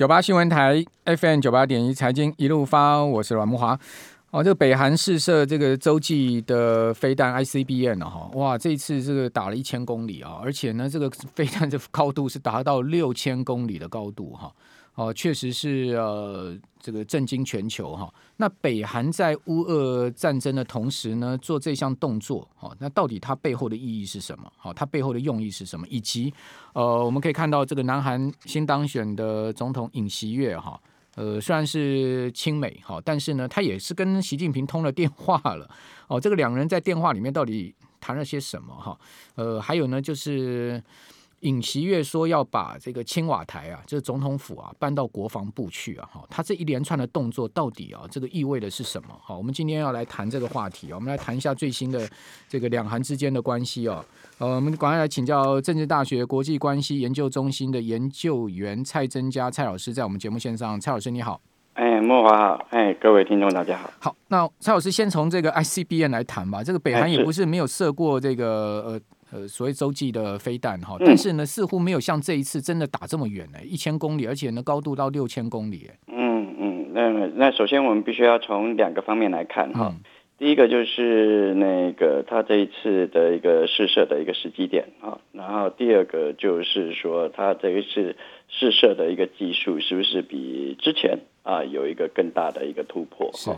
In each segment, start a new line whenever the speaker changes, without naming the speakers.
九八新闻台 FM 九八点一财经一路发，我是阮木华。哦，这个北韩试射这个洲际的飞弹 ICBM 哈，哇，这一次这个打了一千公里啊，而且呢，这个飞弹的高度是达到六千公里的高度哈。哦确实是呃，这个震惊全球哈。那北韩在乌俄战争的同时呢，做这项动作，哦，那到底它背后的意义是什么？好，它背后的用意是什么？以及呃，我们可以看到这个南韩新当选的总统尹锡悦哈，呃，虽然是亲美哈，但是呢，他也是跟习近平通了电话了。哦，这个两人在电话里面到底谈了些什么？哈，呃，还有呢，就是。尹锡悦说要把这个青瓦台啊，就是总统府啊，搬到国防部去啊。哈，他这一连串的动作到底啊，这个意味的是什么？好，我们今天要来谈这个话题啊，我们来谈一下最新的这个两韩之间的关系哦。呃，我们赶快来请教政治大学国际关系研究中心的研究员蔡增加蔡老师，在我们节目线上。蔡老师你好。
哎，莫华好。哎，各位听众大家好。
好，那蔡老师先从这个 ICBM 来谈吧。这个北韩也不是没有射过这个呃。呃，所谓洲际的飞弹哈，但是呢，似乎没有像这一次真的打这么远呢，一千公里，而且呢，高度到六千公里。
嗯嗯，那那首先我们必须要从两个方面来看哈，嗯、第一个就是那个他这一次的一个试射的一个时机点啊，然后第二个就是说他这一次试射的一个技术是不是比之前？啊，有一个更大的一个突破。是。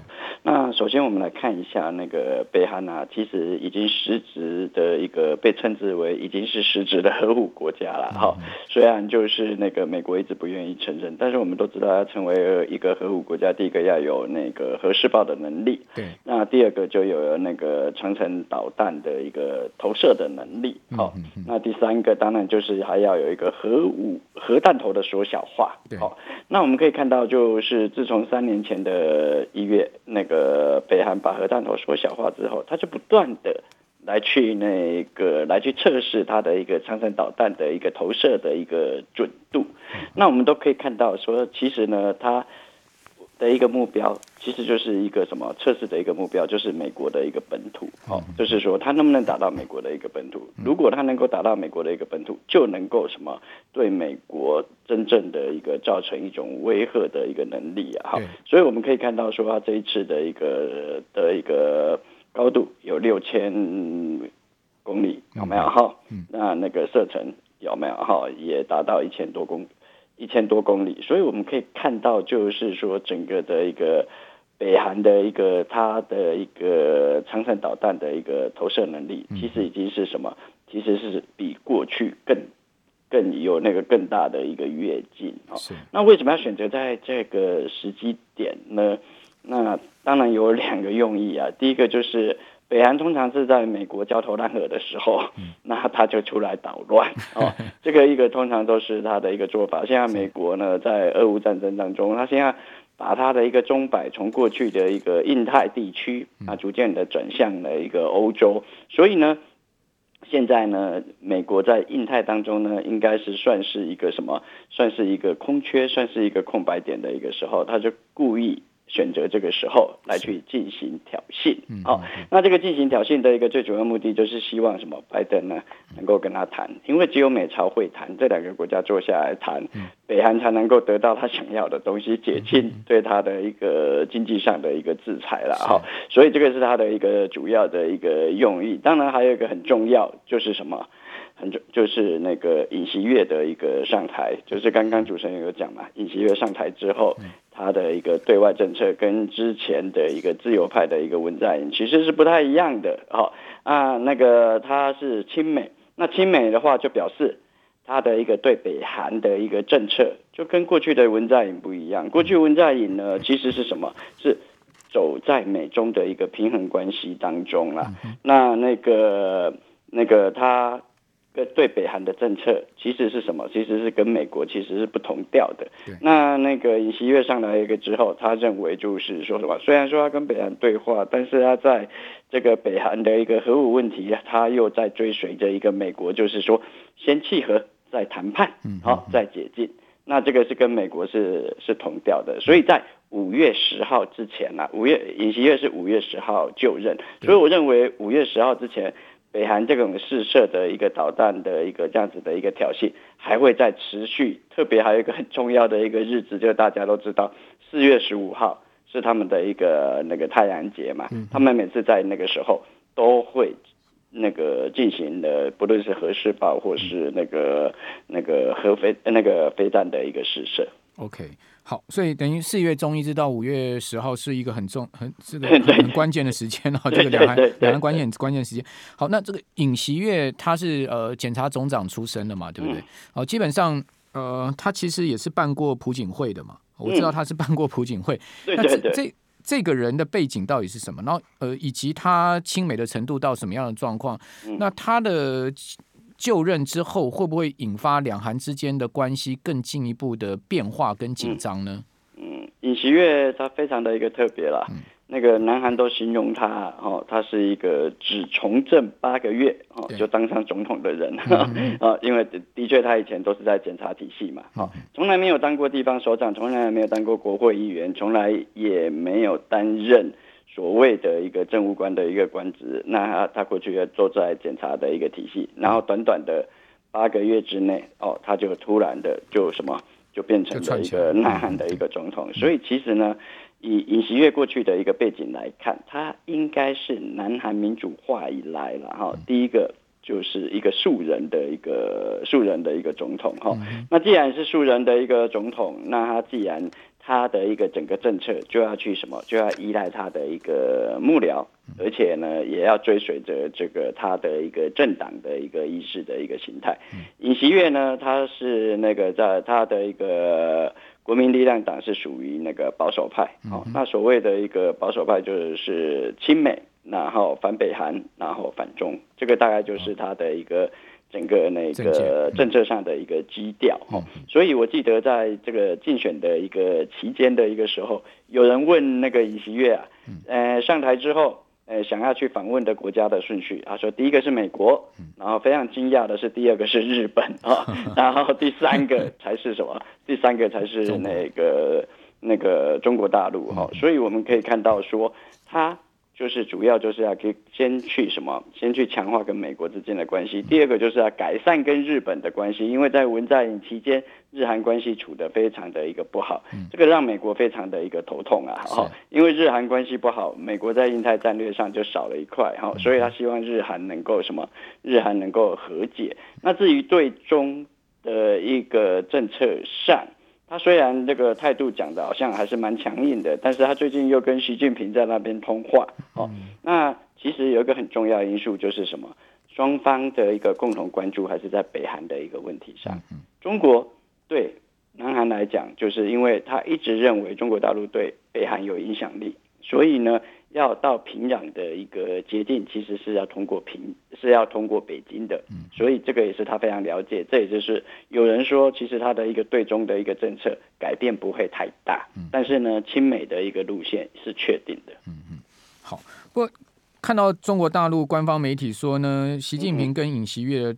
那首先我们来看一下那个北韩啊，其实已经实质的一个被称之为已经是实质的核武国家了。哈、嗯，虽然就是那个美国一直不愿意承认，但是我们都知道要成为一个核武国家，第一个要有那个核试爆的能力。对。那第二个就有了那个长城导弹的一个投射的能力。好、嗯。那第三个当然就是还要有一个核武核弹头的缩小化。对。好，那我们可以看到就是。自从三年前的一月，那个北韩把核弹头缩小化之后，他就不断的来去那个来去测试它的一个长程导弹的一个投射的一个准度。那我们都可以看到说，其实呢，它。的一个目标，其实就是一个什么测试的一个目标，就是美国的一个本土，哦，就是说它能不能达到美国的一个本土。如果它能够达到美国的一个本土，就能够什么对美国真正的一个造成一种威吓的一个能力啊，好，所以我们可以看到说，它这一次的一个的一个高度有六千公里，有没有哈？那那个射程有没有哈？也达到一千多公里。一千多公里，所以我们可以看到，就是说整个的一个北韩的一个它的一个长程导弹的一个投射能力，其实已经是什么？其实是比过去更更有那个更大的一个跃进啊。那为什么要选择在这个时机点呢？那当然有两个用意啊。第一个就是。北韩通常是在美国焦头烂额的时候，那他就出来捣乱 哦。这个一个通常都是他的一个做法。现在美国呢，在俄乌战争当中，他现在把他的一个钟摆从过去的一个印太地区啊，逐渐的转向了一个欧洲。所以呢，现在呢，美国在印太当中呢，应该是算是一个什么？算是一个空缺，算是一个空白点的一个时候，他就故意。选择这个时候来去进行挑衅，好，那这个进行挑衅的一个最主要目的就是希望什么？拜登呢能够跟他谈，因为只有美朝会谈，这两个国家坐下来谈，北韩才能够得到他想要的东西，解禁对他的一个经济上的一个制裁了，哦，所以这个是他的一个主要的一个用意。当然还有一个很重要就是什么？就是那个尹锡悦的一个上台，就是刚刚主持人有讲嘛，尹锡悦上台之后。他的一个对外政策跟之前的一个自由派的一个文在寅其实是不太一样的，哦啊，那个他是亲美，那亲美的话就表示他的一个对北韩的一个政策就跟过去的文在寅不一样。过去文在寅呢，其实是什么？是走在美中的一个平衡关系当中啦。那那个那个他。跟对北韩的政策其实是什么？其实是跟美国其实是不同调的。对那那个尹锡悦上来一个之后，他认为就是说什么？虽然说他跟北韩对话，但是他在这个北韩的一个核武问题，他又在追随着一个美国，就是说先契合再谈判，好再解禁。那这个是跟美国是是同调的。所以在五月十号之前呢、啊，五月尹锡悦是五月十号就任，所以我认为五月十号之前。北韩这种试射的一个导弹的一个这样子的一个挑衅，还会再持续。特别还有一个很重要的一个日子，就是大家都知道，四月十五号是他们的一个那个太阳节嘛。他们每次在那个时候都会那个进行的，不论是核试爆或是那个那个核飞那个飞弹的一个试射。
OK。好，所以等于四月中一直到五月十号是一个很重、很这个 很关键的时间哦。这个两岸两岸关键关键时间。好，那这个尹锡月他是呃检察总长出身的嘛，对不对？好，基本上呃他其实也是办过朴槿惠的嘛，我知道他是办过朴槿惠。那这这这个人的背景到底是什么？然后呃以及他亲美的程度到什么样的状况？那他的。就任之后，会不会引发两韩之间的关系更进一步的变化跟紧张呢？
嗯，尹锡悦他非常的一个特别啦，嗯、那个南韩都形容他哦，他是一个只从政八个月哦就当上总统的人啊、因为的确他以前都是在检察体系嘛，哦，从来没有当过地方首长，从来没有当过国会议员，从来也没有担任。所谓的一个政务官的一个官职，那他他过去要坐在检察的一个体系，然后短短的八个月之内，哦，他就突然的就什么就变成了一个南韩的一个总统。所以其实呢，以尹锡悦过去的一个背景来看，他应该是南韩民主化以来了哈，第一个就是一个素人的一个素人的一个总统哈。那既然是素人的一个总统，那他既然他的一个整个政策就要去什么，就要依赖他的一个幕僚，而且呢，也要追随着这个他的一个政党的一个意识的一个形态。尹锡悦呢，他是那个在他的一个国民力量党是属于那个保守派，哦，那所谓的一个保守派就是亲美，然后反北韩，然后反中，这个大概就是他的一个。整个那个政策上的一个基调哈，所以我记得在这个竞选的一个期间的一个时候，有人问那个尹锡悦啊，呃，上台之后，呃，想要去访问的国家的顺序，他说第一个是美国，然后非常惊讶的是第二个是日本啊，然后第三个才是什么？第三个才是那个那个中国大陆哈，所以我们可以看到说他。就是主要就是要去先去什么，先去强化跟美国之间的关系。第二个就是要改善跟日本的关系，因为在文在寅期间，日韩关系处得非常的一个不好，这个让美国非常的一个头痛啊。哈，因为日韩关系不好，美国在印太战略上就少了一块哈，所以他希望日韩能够什么，日韩能够和解。那至于对中的一个政策上。他虽然这个态度讲的好像还是蛮强硬的，但是他最近又跟习近平在那边通话，哦，那其实有一个很重要的因素就是什么？双方的一个共同关注还是在北韩的一个问题上。中国对南韩来讲，就是因为他一直认为中国大陆对北韩有影响力，所以呢。要到平壤的一个捷径，其实是要通过平，是要通过北京的，所以这个也是他非常了解。这也就是有人说，其实他的一个对中的一个政策改变不会太大，但是呢，亲美的一个路线是确定的。嗯嗯，
好。不过看到中国大陆官方媒体说呢，习近平跟尹锡悦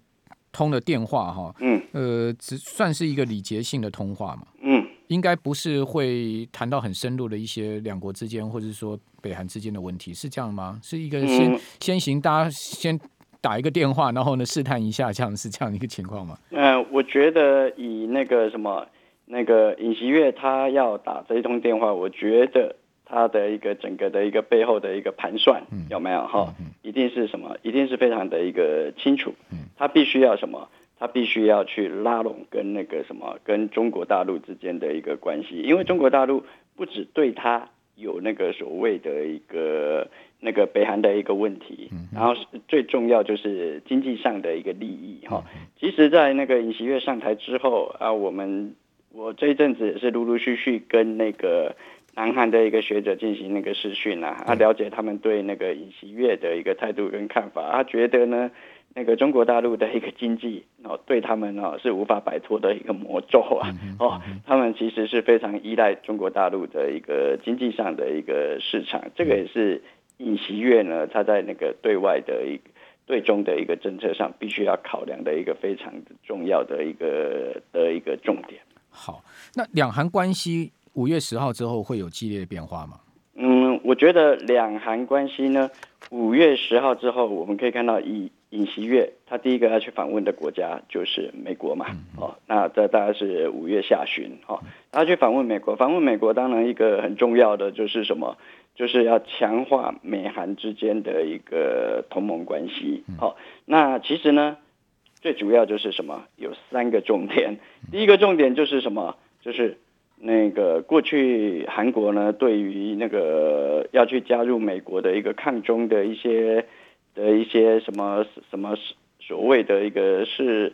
通了电话，哈，嗯，呃，只算是一个礼节性的通话嘛，嗯。应该不是会谈到很深入的一些两国之间，或者说北韩之间的问题，是这样吗？是一个先、嗯、先行，大家先打一个电话，然后呢试探一下，这样是这样一个情况吗？
嗯、呃，我觉得以那个什么那个尹锡月他要打这一通电话，我觉得他的一个整个的一个背后的一个盘算、嗯、有没有哈？一定是什么？一定是非常的一个清楚。他必须要什么？他必须要去拉拢跟那个什么，跟中国大陆之间的一个关系，因为中国大陆不只对他有那个所谓的一个那个北韩的一个问题，然后最重要就是经济上的一个利益哈。其实，在那个尹锡悦上台之后啊，我们我这一阵子也是陆陆续续跟那个南韩的一个学者进行那个视讯啊，啊，了解他们对那个尹锡悦的一个态度跟看法，他觉得呢。那个中国大陆的一个经济哦，对他们哦是无法摆脱的一个魔咒啊！哦，他们其实是非常依赖中国大陆的一个经济上的一个市场，这个也是尹锡悦呢他在那个对外的一个对中的一个政策上必须要考量的一个非常重要的一个的一个重点。
好，那两韩关系五月十号之后会有激烈的变化吗？
嗯，我觉得两韩关系呢，五月十号之后我们可以看到以尹锡悦他第一个要去访问的国家就是美国嘛，哦，那这大概是五月下旬，哦，他去访问美国，访问美国当然一个很重要的就是什么，就是要强化美韩之间的一个同盟关系，哦，那其实呢，最主要就是什么，有三个重点，第一个重点就是什么，就是那个过去韩国呢对于那个要去加入美国的一个抗中的一些。的一些什么什么所谓的一个是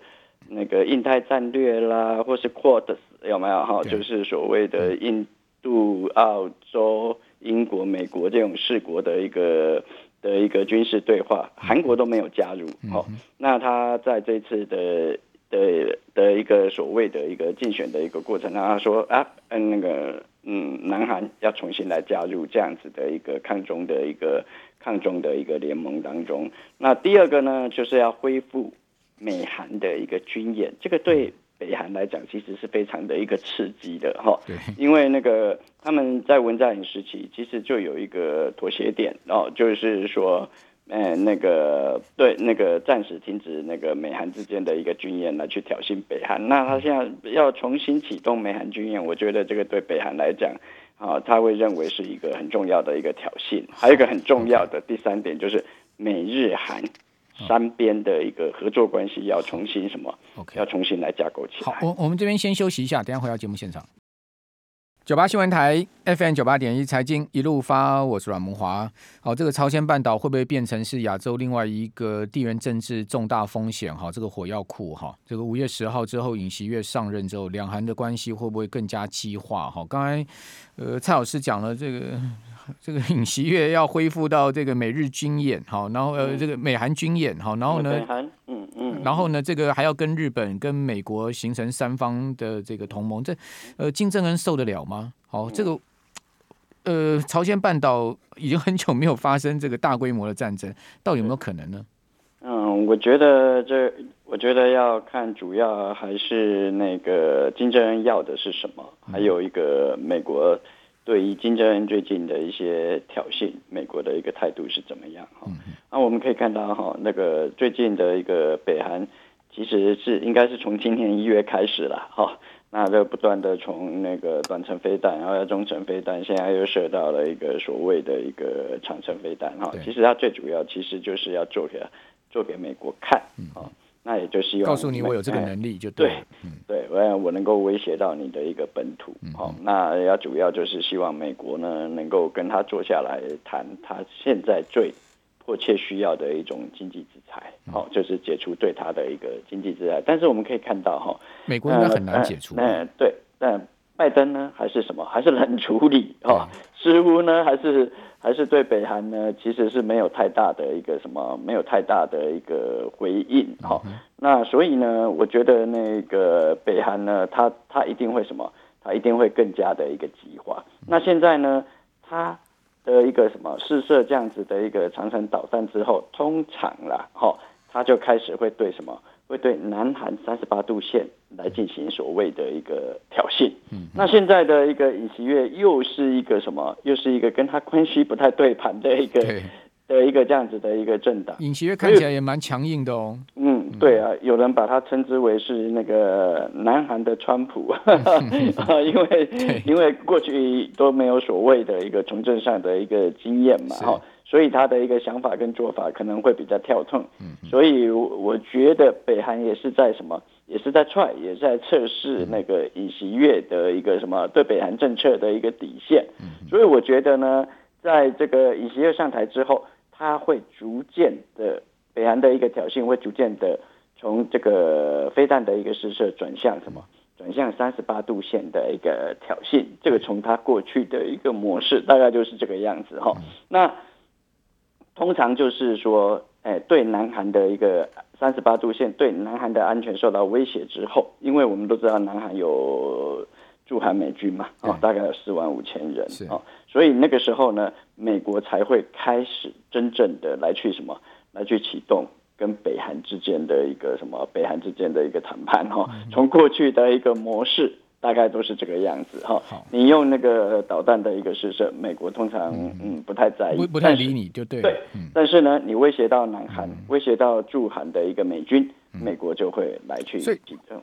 那个印太战略啦，或是 Quad 有没有哈？就是所谓的印度、澳洲、英国、美国这种四国的一个的一个军事对话，韩国都没有加入。好，那他在这次的的的一个所谓的一个竞选的一个过程，他说啊，嗯，那个嗯，南韩要重新来加入这样子的一个抗中的一个。抗中的一个联盟当中，那第二个呢，就是要恢复美韩的一个军演，这个对北韩来讲其实是非常的一个刺激的哈。对，因为那个他们在文在寅时期其实就有一个妥协点哦，就是说，嗯，那个对那个暂时停止那个美韩之间的一个军演来去挑衅北韩。那他现在要重新启动美韩军演，我觉得这个对北韩来讲。啊，他会认为是一个很重要的一个挑衅，还有一个很重要的第三点就是美日韩三边的一个合作关系要重新什么？OK，要重新来架构起来。
好，我我们这边先休息一下，等下回到节目现场。九八新闻台 FM 九八点一财经一路发，我是阮慕驊。好，这个朝鲜半岛会不会变成是亚洲另外一个地缘政治重大风险？哈，这个火药库哈，这个五月十号之后，尹锡悦上任之后，两韩的关系会不会更加激化？哈，刚才呃蔡老师讲了这个。这个尹锡悦要恢复到这个美日军演，好，然后呃，这个美韩军演，好，然后呢，韩嗯，然后呢，这个还要跟日本、跟美国形成三方的这个同盟，这呃，金正恩受得了吗？好，这个呃，朝鲜半岛已经很久没有发生这个大规模的战争，到底有没有可能呢？
嗯，我觉得这，我觉得要看主要还是那个金正恩要的是什么，还有一个美国。对于金正恩最近的一些挑衅，美国的一个态度是怎么样？哈、嗯，那我们可以看到哈，那个最近的一个北韩，其实是应该是从今年一月开始了，哈，那就不断的从那个短程飞弹，然后要中程飞弹，现在又射到了一个所谓的一个长程飞弹，哈，其实它最主要其实就是要做给做给美国看，啊、嗯。那也就希望
告诉你，我有这个能力就对，
对，我、嗯、我能够威胁到你的一个本土，好、嗯，那要主要就是希望美国呢能够跟他坐下来谈，他现在最迫切需要的一种经济制裁，好、嗯，就是解除对他的一个经济制裁。但是我们可以看到哈，
美国应该很难解除，
嗯，对，但拜登呢还是什么，还是冷处理，哈，似乎呢还是。还是对北韩呢，其实是没有太大的一个什么，没有太大的一个回应。好，那所以呢，我觉得那个北韩呢，他他一定会什么，他一定会更加的一个激化。那现在呢，他的一个什么试射这样子的一个长程导弹之后，通常啦，哈，他就开始会对什么？会对南韩三十八度线来进行所谓的一个挑衅。嗯，那现在的一个尹锡悦又是一个什么？又是一个跟他关系不太对盘的一个的一个这样子的一个政党。
尹锡悦看起来也蛮强硬的哦。
嗯，对啊，有人把他称之为是那个南韩的川普，因为因为过去都没有所谓的一个从政上的一个经验嘛，哈。所以他的一个想法跟做法可能会比较跳痛，所以我觉得北韩也是在什么，也是在踹，也是在测试那个尹锡悦的一个什么对北韩政策的一个底线。所以我觉得呢，在这个尹锡悦上台之后，他会逐渐的北韩的一个挑衅会逐渐的从这个飞弹的一个试射转向什么，转向三十八度线的一个挑衅。这个从他过去的一个模式大概就是这个样子哈。那通常就是说，哎，对南韩的一个三十八度线，对南韩的安全受到威胁之后，因为我们都知道南韩有驻韩美军嘛，啊，大概有四万五千人啊，所以那个时候呢，美国才会开始真正的来去什么，来去启动跟北韩之间的一个什么，北韩之间的一个谈判哈，从过去的一个模式大概都是这个样子哈。你用那个导弹的一个试射，美国通常嗯，嗯不太在意，
不不太理你就对。
对，但是呢，你威胁到南韩，嗯、威胁到驻韩的一个美军，嗯、美国就会来去。
所以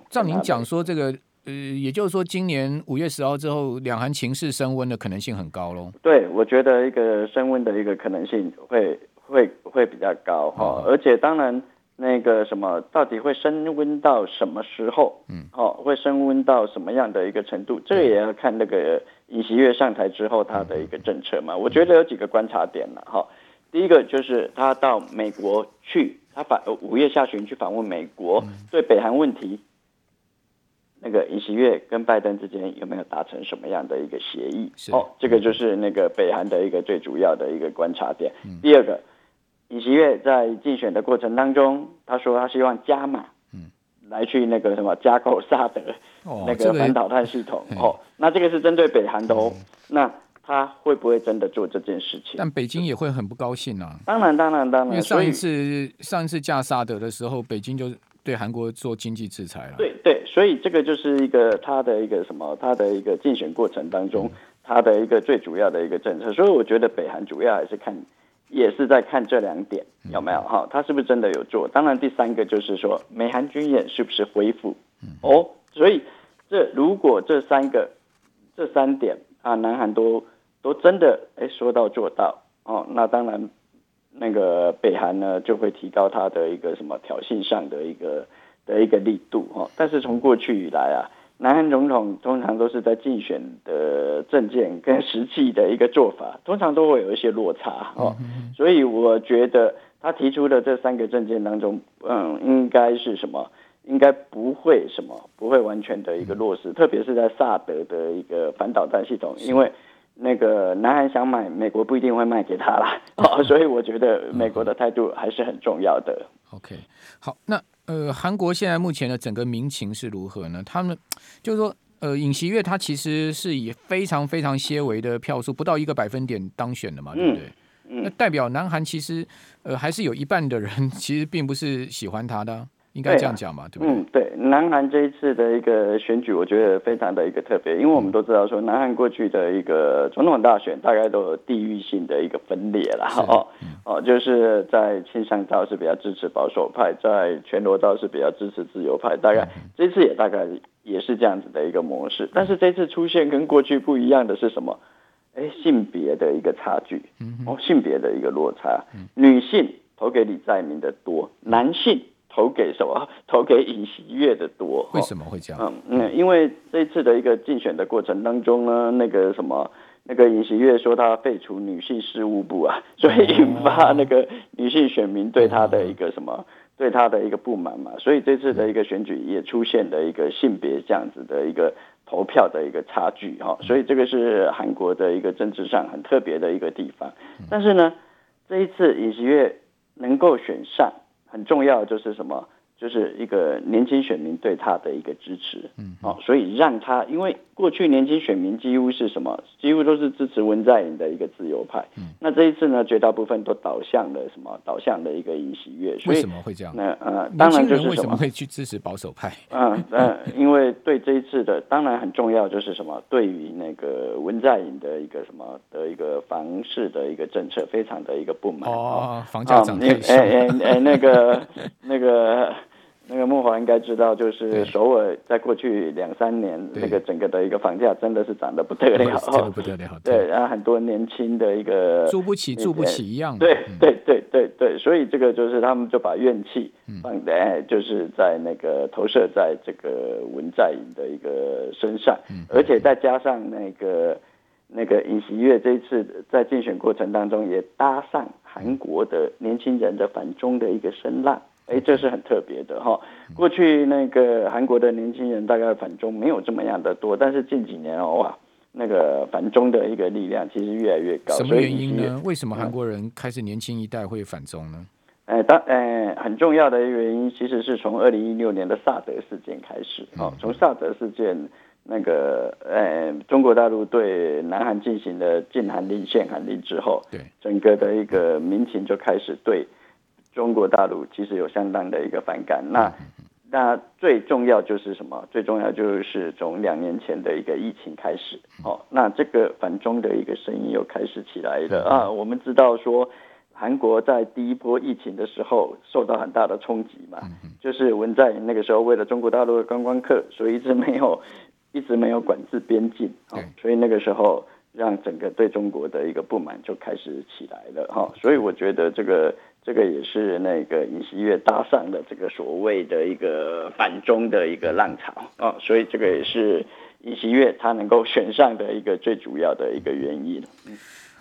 照您讲说，这个呃，也就是说，今年五月十号之后，两韩情势升温的可能性很高喽。
对，我觉得一个升温的一个可能性会会会比较高哈，而且当然。那个什么，到底会升温到什么时候？嗯，哦，会升温到什么样的一个程度？这个也要看那个尹锡悦上台之后他的一个政策嘛。我觉得有几个观察点了哈。第一个就是他到美国去，他访五月下旬去访问美国，对北韩问题，那个尹锡悦跟拜登之间有没有达成什么样的一个协议？哦，这个就是那个北韩的一个最主要的一个观察点。第二个。尹锡悦在竞选的过程当中，他说他希望加码，嗯，来去那个什么加购萨德那个反导弹系统哦。那这个是针对北韩的哦。那他会不会真的做这件事情？
但北京也会很不高兴啊。
当然，当然，当然。
因为上一次上一次架萨德的时候，北京就对韩国做经济制裁了。
对对，所以这个就是一个他的一个什么，他的一个竞选过程当中，他的一个最主要的一个政策。所以我觉得北韩主要还是看。也是在看这两点有没有哈，他是不是真的有做？当然，第三个就是说，美韩军演是不是恢复？哦，所以这如果这三个这三点啊，南韩都都真的哎说到做到哦，那当然那个北韩呢就会提高他的一个什么挑衅上的一个的一个力度哈。但是从过去以来啊。南韩总统通常都是在竞选的政见跟实际的一个做法，通常都会有一些落差哦。所以我觉得他提出的这三个政见当中，嗯，应该是什么？应该不会什么，不会完全的一个落实，特别是在萨德的一个反导弹系统，因为那个南韩想买，美国不一定会卖给他啦。哦，所以我觉得美国的态度还是很重要的。
OK，好，那。呃，韩国现在目前的整个民情是如何呢？他们就是说，呃，尹锡悦他其实是以非常非常些微的票数，不到一个百分点当选的嘛，对不对？嗯，那代表南韩其实呃还是有一半的人 其实并不是喜欢他的。应该这样讲嘛，对，不对？嗯，
对，南韩这一次的一个选举，我觉得非常的一个特别，因为我们都知道说，南韩过去的一个总统大选，大概都有地域性的一个分裂了，哦，哦，就是在庆尚道是比较支持保守派，在全罗道是比较支持自由派，大概这次也大概也是这样子的一个模式，但是这次出现跟过去不一样的是什么？哎，性别的一个差距，哦，性别的一个落差，女性投给李在明的多，男性。投给什么？投给尹锡悦的多。
为什么会这样？
嗯嗯，因为这次的一个竞选的过程当中呢，那个什么，那个尹锡悦说他废除女性事务部啊，所以引发那个女性选民对他的一个什么，对他的一个不满嘛。所以这次的一个选举也出现了一个性别这样子的一个投票的一个差距哈。所以这个是韩国的一个政治上很特别的一个地方。但是呢，这一次尹锡悦能够选上。很重要就是什么？就是一个年轻选民对他的一个支持，嗯，哦，所以让他，因为过去年轻选民几乎是什么？几乎都是支持文在寅的一个自由派，嗯，那这一次呢，绝大部分都倒向了什么？倒向了一个尹锡悦，
为什么会这样？
那呃，当然就是
为什么会去支持保守派？
嗯 嗯，因为对这一次的，当然很重要就是什么？对于那个文在寅的一个什么的一个房市的一个政策，非常的一个不满
哦，房价涨太凶，
哎哎哎，那个 那个。那个慕驊应该知道，就是首尔在过去两三年，那个整个的一个房价真的是涨得不得了，
不得了。
对，然后很多年轻的一个
住不起，住不起一样。
对对对对对，所以这个就是他们就把怨气放在，就是在那个投射在这个文在寅的一个身上，而且再加上那个那个尹锡悦这一次在竞选过程当中也搭上韩国的年轻人的反中的一个声浪。哎，这是很特别的哈。过去那个韩国的年轻人大概反中没有这么样的多，但是近几年哦哇，那个反中的一个力量其实越来越高。
什么原因呢？为什么韩国人开始年轻一代会反中呢？
哎，当哎很重要的一个原因，其实是从二零一六年的萨德事件开始哦。从萨德事件那个呃，中国大陆对南韩进行了禁韩令、限韩令之后，对整个的一个民情就开始对。中国大陆其实有相当的一个反感，那那最重要就是什么？最重要就是从两年前的一个疫情开始，哦，那这个反中的一个声音又开始起来了啊。我们知道说，韩国在第一波疫情的时候受到很大的冲击嘛，就是文在寅那个时候为了中国大陆的观光客，所以一直没有一直没有管制边境，哦，所以那个时候让整个对中国的一个不满就开始起来了哈。所以我觉得这个。这个也是那个尹锡悦搭上的这个所谓的一个反中的一个浪潮啊、哦，所以这个也是尹锡悦他能够选上的一个最主要的一个原因。嗯、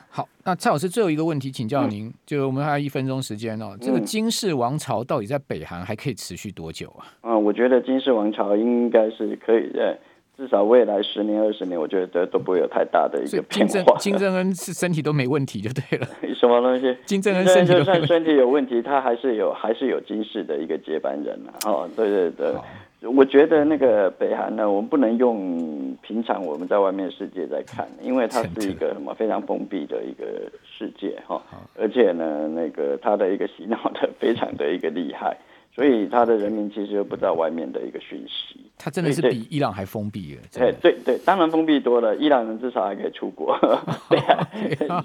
好，那蔡老师最后一个问题请教您，嗯、就我们还有一分钟时间哦，这个金氏王朝到底在北韩还可以持续多久啊？
啊、嗯，我觉得金氏王朝应该是可以的。至少未来十年二十年，我觉得都不会有太大的一个变化。
金正恩是身体都没问题就对了。
什么东西？
金正恩身体就算
身体有问题，他还是有还是有金氏的一个接班人啊。哦，对对对，哦、我觉得那个北韩呢，我们不能用平常我们在外面世界在看，因为它是一个什么非常封闭的一个世界哈，哦、而且呢，那个他的一个洗脑的非常的一个厉害。所以他的人民其实又不知道外面的一个讯息，
他真的是比伊朗还封闭了。
对对对，当然封闭多了，伊朗人至少还可以出国。对啊，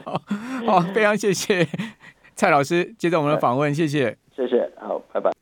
好，非常谢谢蔡老师接受我们的访问，谢谢，
谢谢，好，拜拜。